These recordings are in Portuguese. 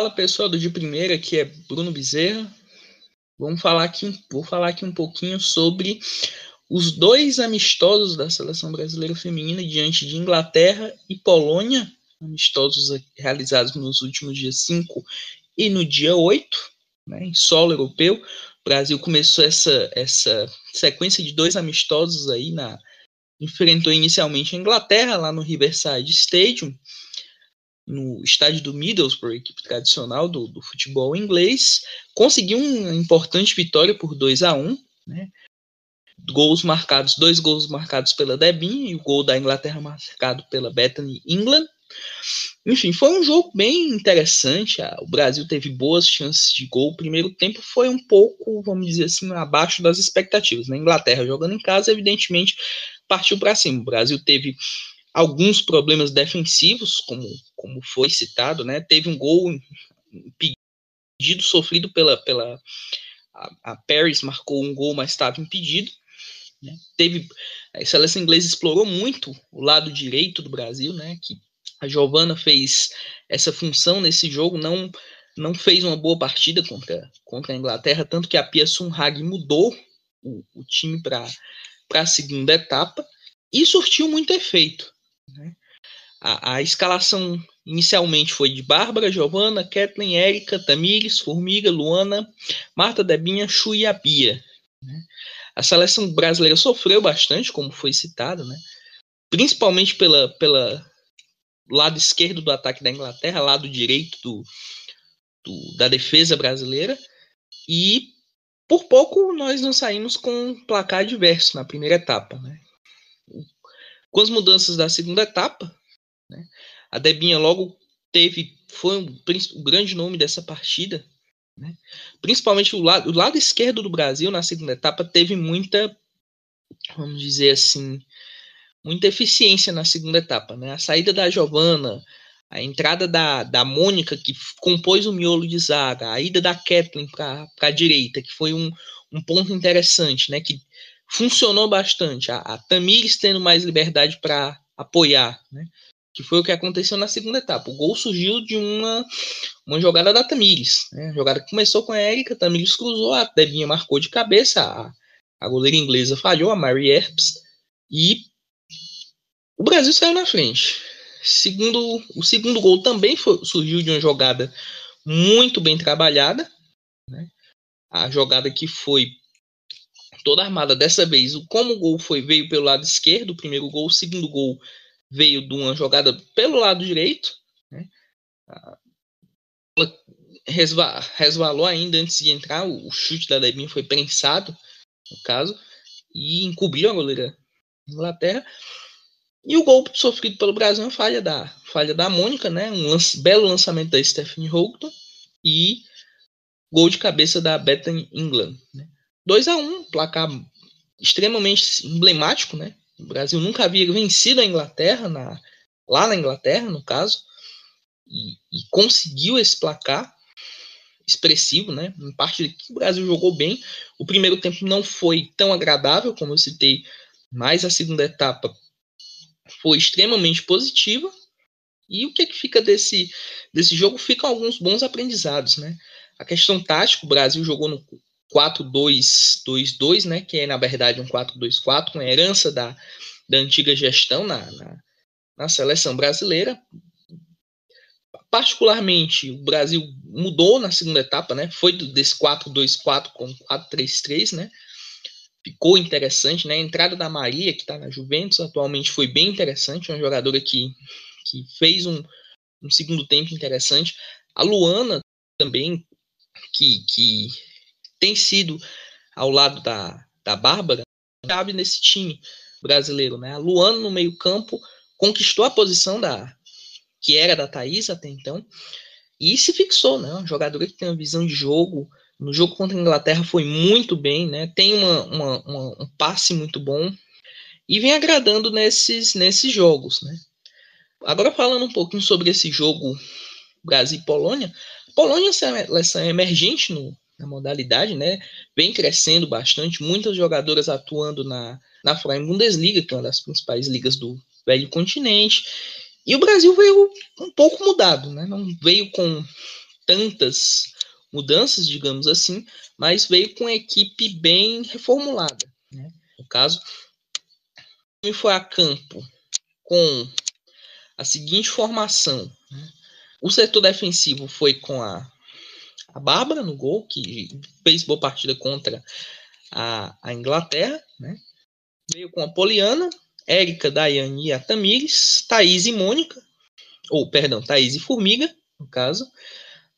Fala pessoal do de primeira, aqui é Bruno Bezerra. Vamos falar aqui, vou falar aqui um pouquinho sobre os dois amistosos da seleção brasileira feminina diante de Inglaterra e Polônia, amistosos realizados nos últimos dias 5 e no dia 8, né, em solo europeu. O Brasil começou essa, essa sequência de dois amistosos aí na enfrentou inicialmente a Inglaterra lá no Riverside Stadium no estádio do Middlesbrough, equipe tradicional do, do futebol inglês, conseguiu uma importante vitória por 2 a 1 né? Gols marcados, dois gols marcados pela Debinha e o gol da Inglaterra marcado pela Bethany England. Enfim, foi um jogo bem interessante. O Brasil teve boas chances de gol. O primeiro tempo foi um pouco, vamos dizer assim, abaixo das expectativas. Na né? Inglaterra jogando em casa, evidentemente, partiu para cima. O Brasil teve alguns problemas defensivos, como, como foi citado, né? Teve um gol impedido sofrido pela pela a, a Paris marcou um gol, mas estava impedido. Né? Teve a seleção inglesa explorou muito o lado direito do Brasil, né? Que a Giovana fez essa função nesse jogo, não não fez uma boa partida contra, contra a Inglaterra, tanto que a Pia Sunhag mudou o, o time para a segunda etapa e surtiu muito efeito. Né? A, a, escalação inicialmente foi de Bárbara, Giovana, Kathleen, Érica, Tamires, Formiga, Luana, Marta Debinha, Chu e a Bia. Né? A seleção brasileira sofreu bastante, como foi citado, né? principalmente pela, pela lado esquerdo do ataque da Inglaterra, lado direito do, do, da defesa brasileira, e por pouco nós não saímos com um placar adverso na primeira etapa. Né? Com as mudanças da segunda etapa, né, a Debinha logo teve, foi o, o grande nome dessa partida, né, principalmente o lado, o lado esquerdo do Brasil na segunda etapa teve muita, vamos dizer assim, muita eficiência na segunda etapa. Né, a saída da Giovana, a entrada da, da Mônica, que compôs o miolo de zaga, a ida da Kathleen para a direita, que foi um, um ponto interessante, né, que funcionou bastante. A, a Tamires tendo mais liberdade para apoiar, né? Que foi o que aconteceu na segunda etapa. O gol surgiu de uma, uma jogada da Tamires. Né? A jogada que começou com a Érica, Tamires cruzou, a Devinha marcou de cabeça, a, a goleira inglesa falhou, a Mary Earps, e o Brasil saiu na frente. Segundo, o segundo gol também foi, surgiu de uma jogada muito bem trabalhada. Né? A jogada que foi toda armada. Dessa vez, como o gol foi veio pelo lado esquerdo, o primeiro gol, o segundo gol veio de uma jogada pelo lado direito. Né? Ela resvalou ainda antes de entrar, o chute da Debinha foi prensado, no caso, e encobriu a goleira Inglaterra. E o gol sofrido pelo Brasil é falha da, falha da Mônica, né? um lance, belo lançamento da Stephanie Houghton e gol de cabeça da Bethany England. Né? 2 a 1 placar extremamente emblemático, né? O Brasil nunca havia vencido a Inglaterra, na, lá na Inglaterra, no caso, e, e conseguiu esse placar expressivo, né? Em parte que o Brasil jogou bem. O primeiro tempo não foi tão agradável, como eu citei, mas a segunda etapa foi extremamente positiva. E o que, é que fica desse, desse jogo? Ficam alguns bons aprendizados, né? A questão tática, o Brasil jogou no 4-2-2-2, né, que é na verdade um 4-2-4, uma herança da, da antiga gestão na, na, na, seleção brasileira. Particularmente, o Brasil mudou na segunda etapa, né, foi desse 4-2-4 com 4-3-3, né, ficou interessante, né, a entrada da Maria, que está na Juventus, atualmente foi bem interessante, uma jogadora que, que fez um, um segundo tempo interessante. A Luana também, que, que tem sido ao lado da, da Bárbara, cabe nesse time brasileiro, né? A Luana no meio-campo conquistou a posição da que era da Thaís até então e se fixou, né? Uma jogadora que tem uma visão de jogo. No jogo contra a Inglaterra foi muito bem, né? Tem uma, uma, uma, um passe muito bom e vem agradando nesses, nesses jogos, né? Agora falando um pouquinho sobre esse jogo Brasil Polônia, Polônia é uma seleção emergente no, na modalidade, né? Vem crescendo bastante, muitas jogadoras atuando na, na Freien Bundesliga, que é uma das principais ligas do velho continente. E o Brasil veio um pouco mudado, né? Não veio com tantas mudanças, digamos assim, mas veio com a equipe bem reformulada. Né? No caso, ele foi a campo com a seguinte formação. Né? O setor defensivo foi com a, a Bárbara no gol, que fez boa partida contra a, a Inglaterra. Né? Veio com a Poliana, Érica, Daiane e a Tamires, Thaís e Mônica, ou perdão, Thaís e Formiga, no caso,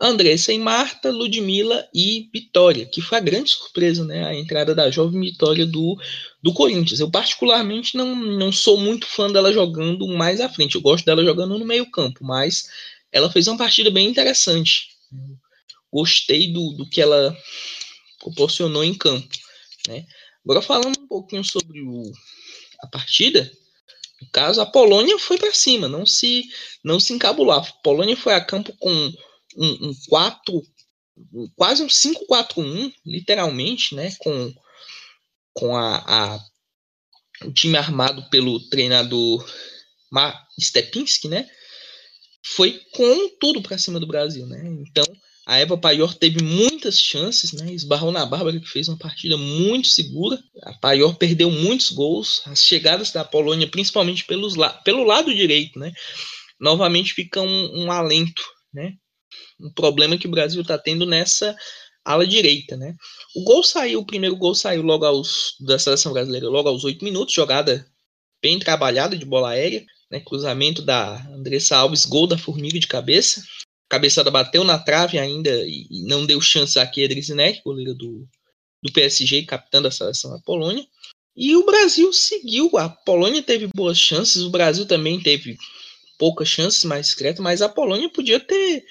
Andressa e Marta, Ludmila e Vitória, que foi a grande surpresa, né? A entrada da jovem Vitória do, do Corinthians. Eu, particularmente, não, não sou muito fã dela jogando mais à frente. Eu gosto dela jogando no meio-campo, mas ela fez uma partida bem interessante. Gostei do, do que ela proporcionou em campo. Né? Agora, falando um pouquinho sobre o, a partida, no caso, a Polônia foi para cima, não se, não se encabular. A Polônia foi a campo com um, um 4, quase um 5-4-1, literalmente, né? Com, com a, a, o time armado pelo treinador Stepinski, né? Foi com tudo para cima do Brasil, né? Então, a Eva Paior teve muitas chances, né? Esbarrou na Bárbara, que fez uma partida muito segura. A Paior perdeu muitos gols. As chegadas da Polônia, principalmente pelos la pelo lado direito, né? Novamente fica um, um alento, né? um problema que o Brasil está tendo nessa ala direita, né? O gol saiu, o primeiro gol saiu logo aos da seleção brasileira, logo aos oito minutos, jogada bem trabalhada de bola aérea, né? Cruzamento da Andressa Alves, gol da Formiga de cabeça. Cabeçada bateu na trave ainda e não deu chance a Kedrizinek, goleiro do, do PSG, capitão da seleção da Polônia. E o Brasil seguiu, a Polônia teve boas chances, o Brasil também teve poucas chances mais discretas, mas a Polônia podia ter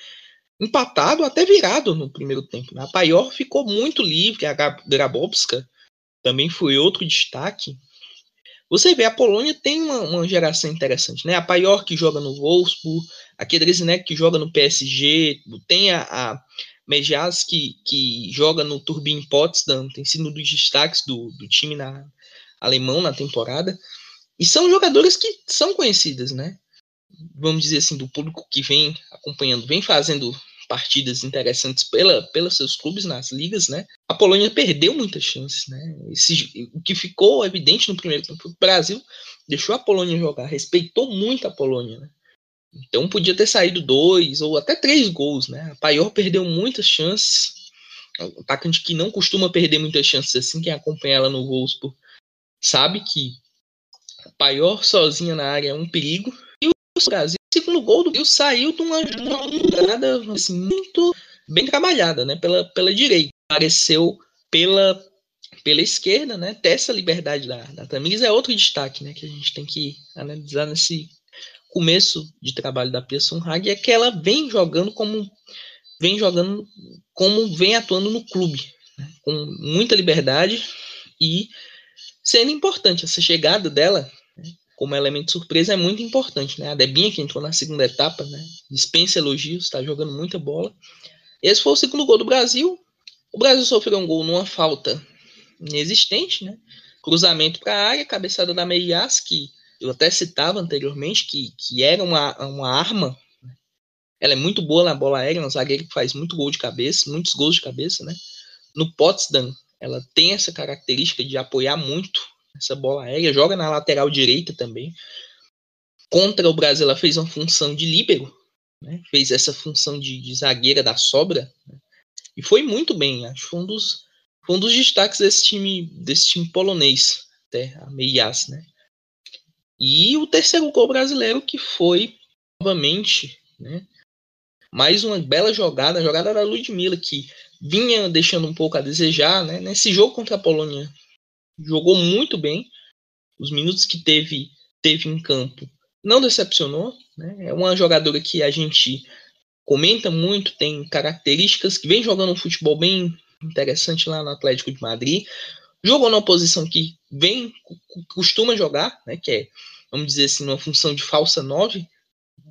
empatado, até virado no primeiro tempo. Né? A Paior ficou muito livre, a Grabowska também foi outro destaque. Você vê, a Polônia tem uma, uma geração interessante, né? A Paior que joga no Wolfsburg, a Kedrezinek que joga no PSG, tem a, a que, que joga no Turbin Potsdam, tem sido um dos destaques do, do time na, alemão na temporada. E são jogadores que são conhecidas, né? Vamos dizer assim, do público que vem acompanhando, vem fazendo partidas interessantes pela, pelos seus clubes nas ligas, né? A Polônia perdeu muitas chances, né? Esse, o que ficou evidente no primeiro tempo, o Brasil deixou a Polônia jogar, respeitou muito a Polônia, né? Então podia ter saído dois ou até três gols, né? A Paior perdeu muitas chances. Um atacante que não costuma perder muitas chances assim, quem acompanha ela no Wolfsburg sabe que a Paior sozinha na área é um perigo. E o Brasil segundo gol do Rio saiu de uma jogada assim, muito bem trabalhada, né? Pela, pela direita. Apareceu pela, pela esquerda, né? Ter essa liberdade da, da Tamires é outro destaque, né? Que a gente tem que analisar nesse começo de trabalho da Pia Sunhag é que ela vem jogando como vem jogando como vem atuando no clube, né? com muita liberdade e sendo importante essa chegada dela como elemento surpresa é muito importante, né? A Debinha, que entrou na segunda etapa, né? Dispensa elogios, está jogando muita bola. Esse foi o segundo gol do Brasil. O Brasil sofreu um gol numa falta inexistente, né? Cruzamento para a área, cabeçada da Meias, que eu até citava anteriormente, que, que era uma, uma arma. Né? Ela é muito boa na bola aérea, uma zagueira que faz muito gol de cabeça, muitos gols de cabeça, né? No Potsdam, ela tem essa característica de apoiar muito essa bola aérea, joga na lateral direita também. Contra o Brasil, ela fez uma função de líbero, né? fez essa função de, de zagueira da sobra, né? e foi muito bem. Acho que foi um dos, foi um dos destaques desse time, desse time polonês, até a Meias, né? E o terceiro gol brasileiro, que foi, novamente, né? mais uma bela jogada, a jogada da Ludmilla, que vinha deixando um pouco a desejar, né? Nesse jogo contra a Polônia jogou muito bem. Os minutos que teve, teve em campo não decepcionou. Né? É uma jogadora que a gente comenta muito, tem características que vem jogando um futebol bem interessante lá no Atlético de Madrid. Jogou numa posição que vem, costuma jogar, né? que é, vamos dizer assim, uma função de falsa 9,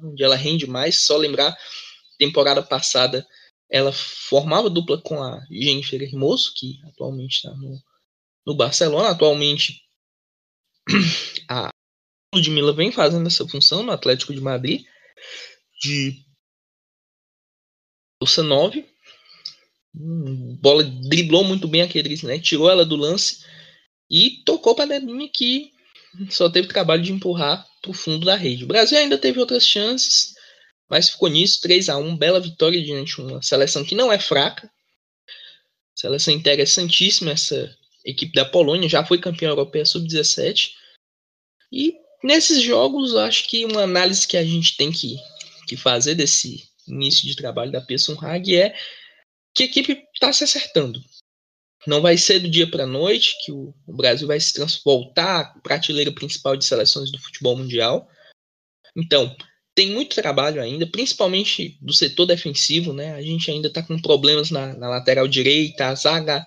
onde ela rende mais. Só lembrar, temporada passada ela formava dupla com a Jennifer Hermoso, que atualmente está no, no Barcelona. Atualmente, a Ludmilla vem fazendo essa função no Atlético de Madrid, de força 9. Hum, bola driblou muito bem a Kedris, né? Tirou ela do lance e tocou para a que só teve trabalho de empurrar para o fundo da rede. O Brasil ainda teve outras chances, mas ficou nisso 3 a 1 bela vitória diante de uma seleção que não é fraca. Seleção interessantíssima essa equipe da Polônia, já foi campeã europeia sub-17. E nesses jogos, acho que uma análise que a gente tem que, que fazer desse início de trabalho da Pearson Hag é que a equipe está se acertando. Não vai ser do dia para a noite que o, Brasil vai se voltar à prateleira principal de seleções do futebol mundial. Então, tem muito trabalho ainda, principalmente do setor defensivo, né? A gente ainda está com problemas na, na, lateral direita, a zaga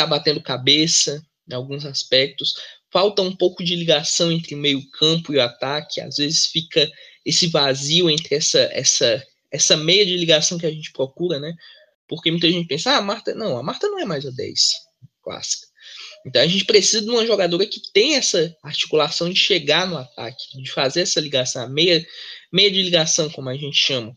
está batendo cabeça em alguns aspectos. Falta um pouco de ligação entre meio campo e o ataque. Às vezes fica esse vazio entre essa, essa, essa meia de ligação que a gente procura, né? Porque muita gente pensa, ah, a Marta. Não, a Marta não é mais a 10 clássica. Então a gente precisa de uma jogadora que tenha essa articulação de chegar no ataque, de fazer essa ligação, meia, meia de ligação, como a gente chama.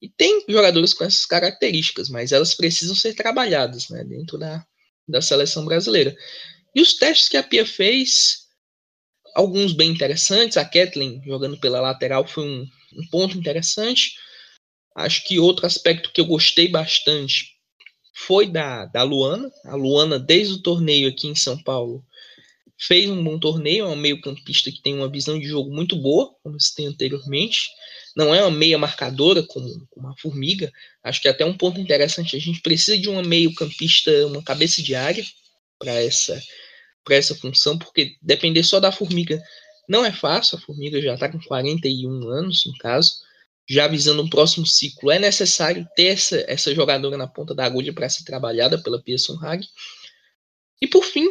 E tem jogadores com essas características, mas elas precisam ser trabalhadas né, dentro da, da seleção brasileira. E os testes que a Pia fez, alguns bem interessantes. A Kathleen jogando pela lateral foi um, um ponto interessante. Acho que outro aspecto que eu gostei bastante foi da, da Luana. A Luana, desde o torneio aqui em São Paulo, fez um bom torneio. É um meio-campista que tem uma visão de jogo muito boa, como se tem anteriormente. Não é uma meia marcadora como, uma formiga. Acho que é até um ponto interessante. A gente precisa de uma meio-campista, uma cabeça de área para essa, essa função, porque depender só da formiga não é fácil. A formiga já está com 41 anos, no caso já visando um próximo ciclo, é necessário ter essa, essa jogadora na ponta da agulha para ser trabalhada pela Pearson Hag. E por fim,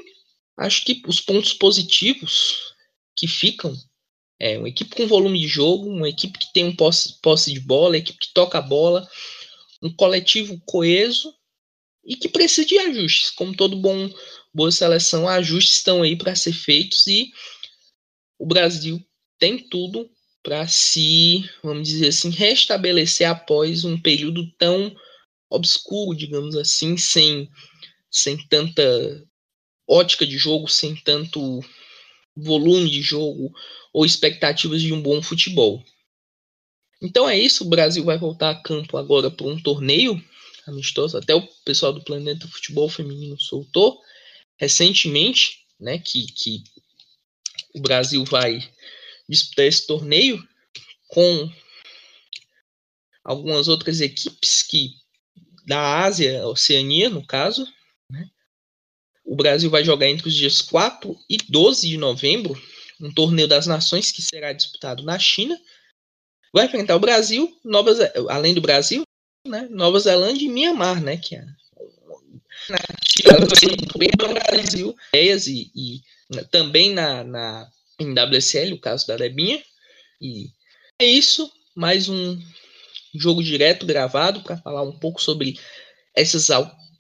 acho que os pontos positivos que ficam é uma equipe com volume de jogo, uma equipe que tem um posse, posse de bola, uma equipe que toca a bola, um coletivo coeso e que precisa de ajustes. Como todo bom boa seleção, ajustes estão aí para ser feitos e o Brasil tem tudo para se, vamos dizer assim, restabelecer após um período tão obscuro, digamos assim, sem, sem tanta ótica de jogo, sem tanto volume de jogo ou expectativas de um bom futebol. Então é isso, o Brasil vai voltar a campo agora para um torneio amistoso, até o pessoal do Planeta Futebol Feminino soltou recentemente, né, que, que o Brasil vai disputar esse torneio com algumas outras equipes que da Ásia, Oceania, no caso. O Brasil vai jogar entre os dias 4 e 12 de novembro, um torneio das nações que será disputado na China. Vai enfrentar o Brasil, Nova, além do Brasil, né? Nova Zelândia e Mianmar, né? Que é bem para o Brasil, e, e também na, na em WSL, o caso da Debinha. E é isso, mais um jogo direto gravado para falar um pouco sobre essas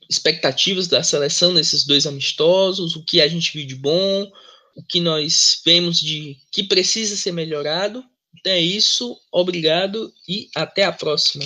expectativas da seleção nesses dois amistosos, o que a gente viu de bom, o que nós vemos de que precisa ser melhorado. Então é isso, obrigado e até a próxima.